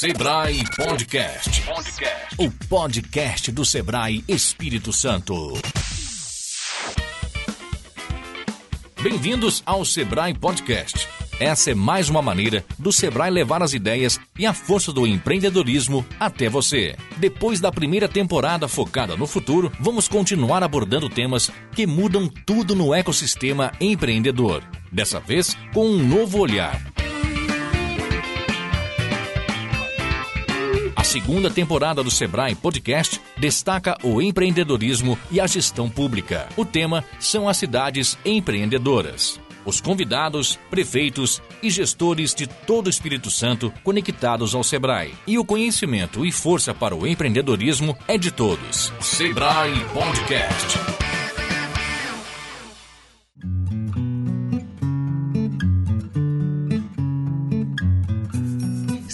Sebrae Podcast. Podcast. O podcast do Sebrae Espírito Santo. Bem-vindos ao Sebrae Podcast. Essa é mais uma maneira do Sebrae levar as ideias e a força do empreendedorismo até você. Depois da primeira temporada focada no futuro, vamos continuar abordando temas que mudam tudo no ecossistema empreendedor. Dessa vez, com um novo olhar. Segunda temporada do Sebrae Podcast destaca o empreendedorismo e a gestão pública. O tema são as cidades empreendedoras. Os convidados, prefeitos e gestores de todo o Espírito Santo conectados ao Sebrae. E o conhecimento e força para o empreendedorismo é de todos. Sebrae Podcast.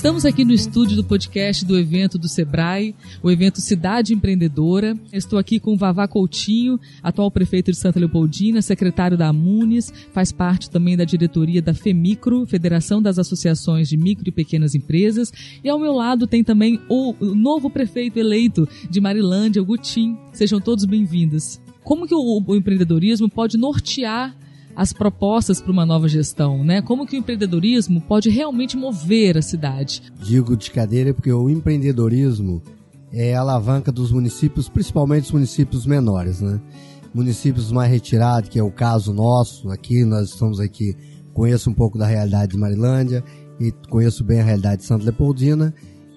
Estamos aqui no estúdio do podcast do evento do Sebrae, o evento Cidade Empreendedora. Estou aqui com Vavá Coutinho, atual prefeito de Santa Leopoldina, secretário da Amunes, faz parte também da diretoria da FEMICRO, Federação das Associações de Micro e Pequenas Empresas. E ao meu lado tem também o novo prefeito eleito de Marilândia, o Gutim. Sejam todos bem-vindos. Como que o empreendedorismo pode nortear as propostas para uma nova gestão, né? Como que o empreendedorismo pode realmente mover a cidade? Digo de cadeira porque o empreendedorismo é a alavanca dos municípios, principalmente os municípios menores, né? Municípios mais retirados, que é o caso nosso, aqui nós estamos aqui, conheço um pouco da realidade de Marilândia e conheço bem a realidade de Santa Leopoldina,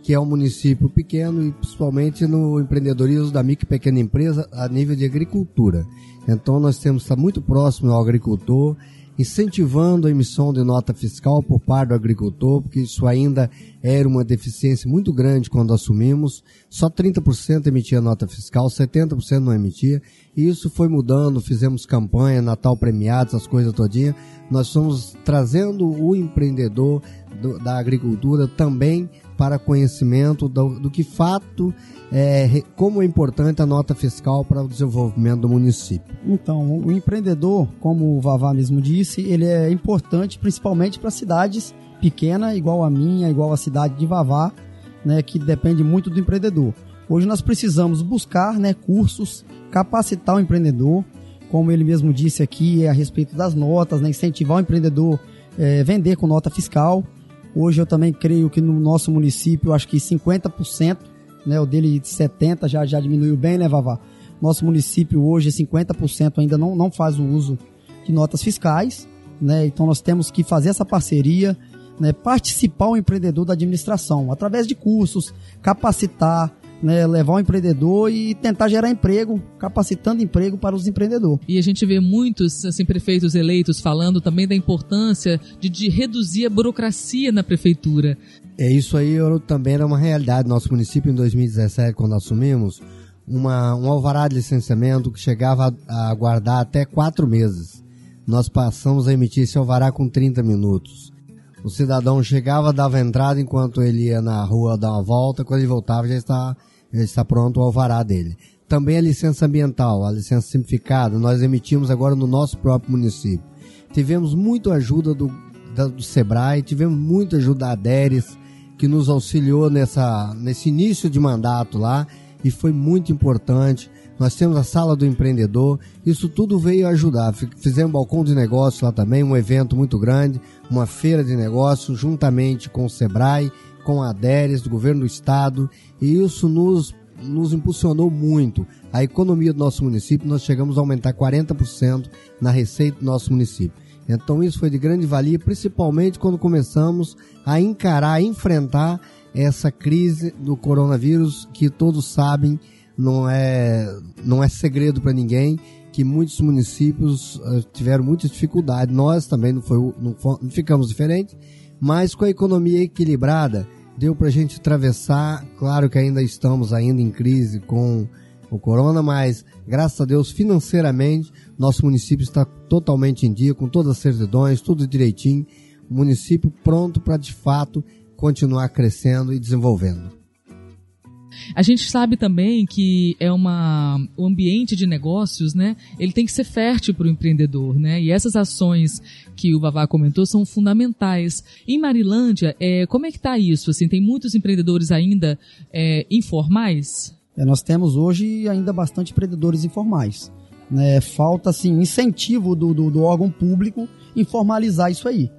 que é um município pequeno e principalmente no empreendedorismo da micro e pequena empresa a nível de agricultura. Então nós temos que estar muito próximo ao agricultor, incentivando a emissão de nota fiscal por parte do agricultor, porque isso ainda era uma deficiência muito grande quando assumimos. Só 30% emitia nota fiscal, 70% não emitia. E isso foi mudando, fizemos campanha, Natal premiados, as coisas todinhas. Nós estamos trazendo o empreendedor do, da agricultura também para conhecimento do, do que fato é, como é importante a nota fiscal para o desenvolvimento do município. Então, o empreendedor, como o Vavá mesmo disse, ele é importante principalmente para cidades pequenas, igual a minha, igual a cidade de Vavá, né, que depende muito do empreendedor. Hoje nós precisamos buscar né, cursos, capacitar o empreendedor, como ele mesmo disse aqui, é a respeito das notas, né, incentivar o empreendedor a é, vender com nota fiscal. Hoje eu também creio que no nosso município, acho que 50% né? O dele 70 já, já diminuiu bem, né, Vavá? Nosso município hoje, 50% ainda não, não faz o uso de notas fiscais, né? Então nós temos que fazer essa parceria, né? Participar o empreendedor da administração, através de cursos, capacitar, né, levar o empreendedor e tentar gerar emprego, capacitando emprego para os empreendedores. E a gente vê muitos assim, prefeitos eleitos falando também da importância de, de reduzir a burocracia na prefeitura. É isso aí eu, também era uma realidade no nosso município em 2017 quando assumimos uma, um alvará de licenciamento que chegava a, a guardar até quatro meses. Nós passamos a emitir esse alvará com 30 minutos. O cidadão chegava, dava entrada enquanto ele ia na rua dar uma volta, quando ele voltava já está, já está pronto o alvará dele. Também a licença ambiental, a licença simplificada, nós emitimos agora no nosso próprio município. Tivemos muita ajuda do, do SEBRAE, tivemos muita ajuda da ADERES, que nos auxiliou nessa, nesse início de mandato lá e foi muito importante. Nós temos a sala do empreendedor, isso tudo veio ajudar. Fizemos um balcão de negócios lá também, um evento muito grande, uma feira de negócios, juntamente com o Sebrae, com a ADERES, do governo do estado, e isso nos, nos impulsionou muito. A economia do nosso município, nós chegamos a aumentar 40% na receita do nosso município. Então isso foi de grande valia, principalmente quando começamos a encarar, a enfrentar essa crise do coronavírus que todos sabem não é não é segredo para ninguém que muitos municípios uh, tiveram muita dificuldade. Nós também não, foi, não, não ficamos diferentes, mas com a economia equilibrada deu para a gente atravessar. Claro que ainda estamos ainda em crise com o corona, mas graças a Deus financeiramente nosso município está totalmente em dia, com todas as certidões, tudo direitinho. O município pronto para de fato continuar crescendo e desenvolvendo. A gente sabe também que é uma o ambiente de negócios, né? Ele tem que ser fértil para o empreendedor, né? E essas ações que o Vavá comentou são fundamentais. Em Marilândia, é, como é que está isso? Assim, tem muitos empreendedores ainda é, informais? É, nós temos hoje ainda bastante empreendedores informais. Né? Falta assim incentivo do, do, do órgão público em formalizar isso aí.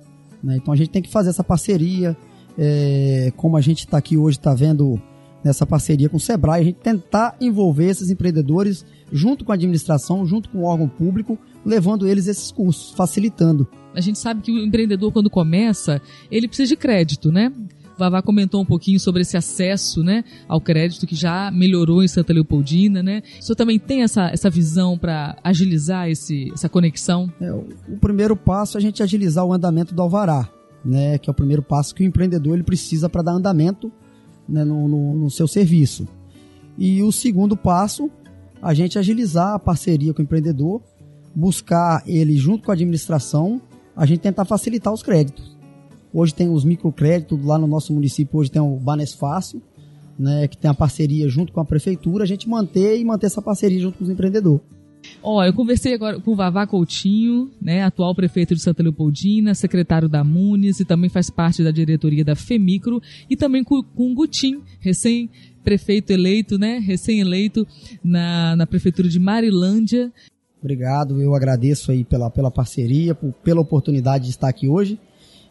Né? Então a gente tem que fazer essa parceria, é, como a gente está aqui hoje, está vendo nessa parceria com o Sebrae, a gente tentar envolver esses empreendedores junto com a administração, junto com o órgão público, levando eles esses cursos, facilitando. A gente sabe que o empreendedor, quando começa, ele precisa de crédito, né? Vavá comentou um pouquinho sobre esse acesso né, ao crédito que já melhorou em Santa Leopoldina. Né? O senhor também tem essa, essa visão para agilizar esse, essa conexão? É, o, o, primeiro passo é a gente agilizar o andamento do alvará, né, que é o primeiro passo que o empreendedor ele precisa para dar andamento né, no, no, no seu serviço. E o segundo passo, a gente agilizar a parceria com o empreendedor, buscar ele junto com a administração, a gente tentar facilitar os créditos. Hoje tem os microcréditos lá no nosso município, hoje tem o Banes Fácil, né, que tem a parceria junto com a prefeitura, a gente manter e manter essa parceria junto com os empreendedores. Ó, oh, eu conversei agora com o Vavá Coutinho, né, atual prefeito de Santa Leopoldina, secretário da Munis e também faz parte da diretoria da FEMICRO e também com, com o Gutim, recém prefeito eleito, né, recém-eleito na, na prefeitura de Marilândia. Obrigado, eu agradeço aí pela, pela parceria, por, pela oportunidade de estar aqui hoje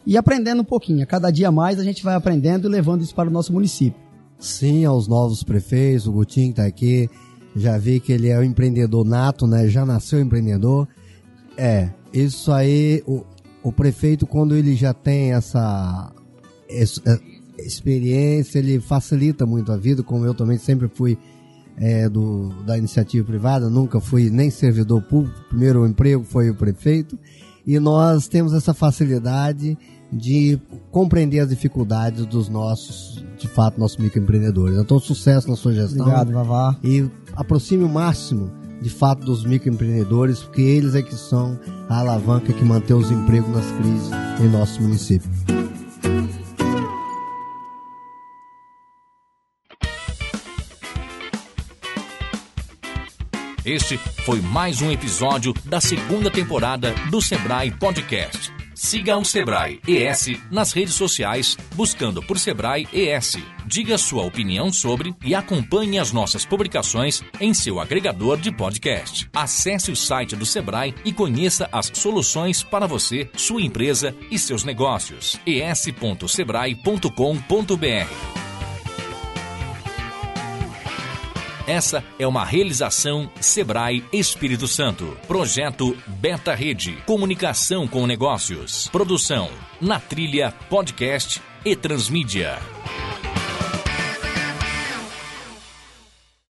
e aprendendo um pouquinho. A cada dia mais a gente vai aprendendo e levando isso para o nosso município. Sim, aos novos prefeitos, o Gutinho está aqui, já vi que ele é um empreendedor nato, né? Já nasceu empreendedor. É, isso aí, o, o prefeito, quando ele já tem essa, essa é, experiência, ele facilita muito a vida, como eu também sempre fui é, do, da iniciativa privada, nunca fui nem servidor público, primeiro emprego foi o prefeito, e nós temos essa facilidade de compreender as dificuldades dos nossos, de fato, nossos microempreendedores. Então, sucesso na sua gestão. Obrigado, Vavá. E aproxime o máximo, de fato, dos microempreendedores, porque eles é que são a alavanca que mantém os empregos nas crises em nosso município. Este foi mais um episódio da segunda temporada do Sebrae Podcast. Siga o Sebrae ES nas redes sociais, buscando por Sebrae ES. Diga sua opinião sobre e acompanhe as nossas publicações em seu agregador de podcast. Acesse o site do Sebrae e conheça as soluções para você, sua empresa e seus negócios. es.sebrae.com.br Essa é uma realização Sebrae Espírito Santo. Projeto Beta Rede. Comunicação com negócios. Produção. Na Trilha Podcast e Transmídia.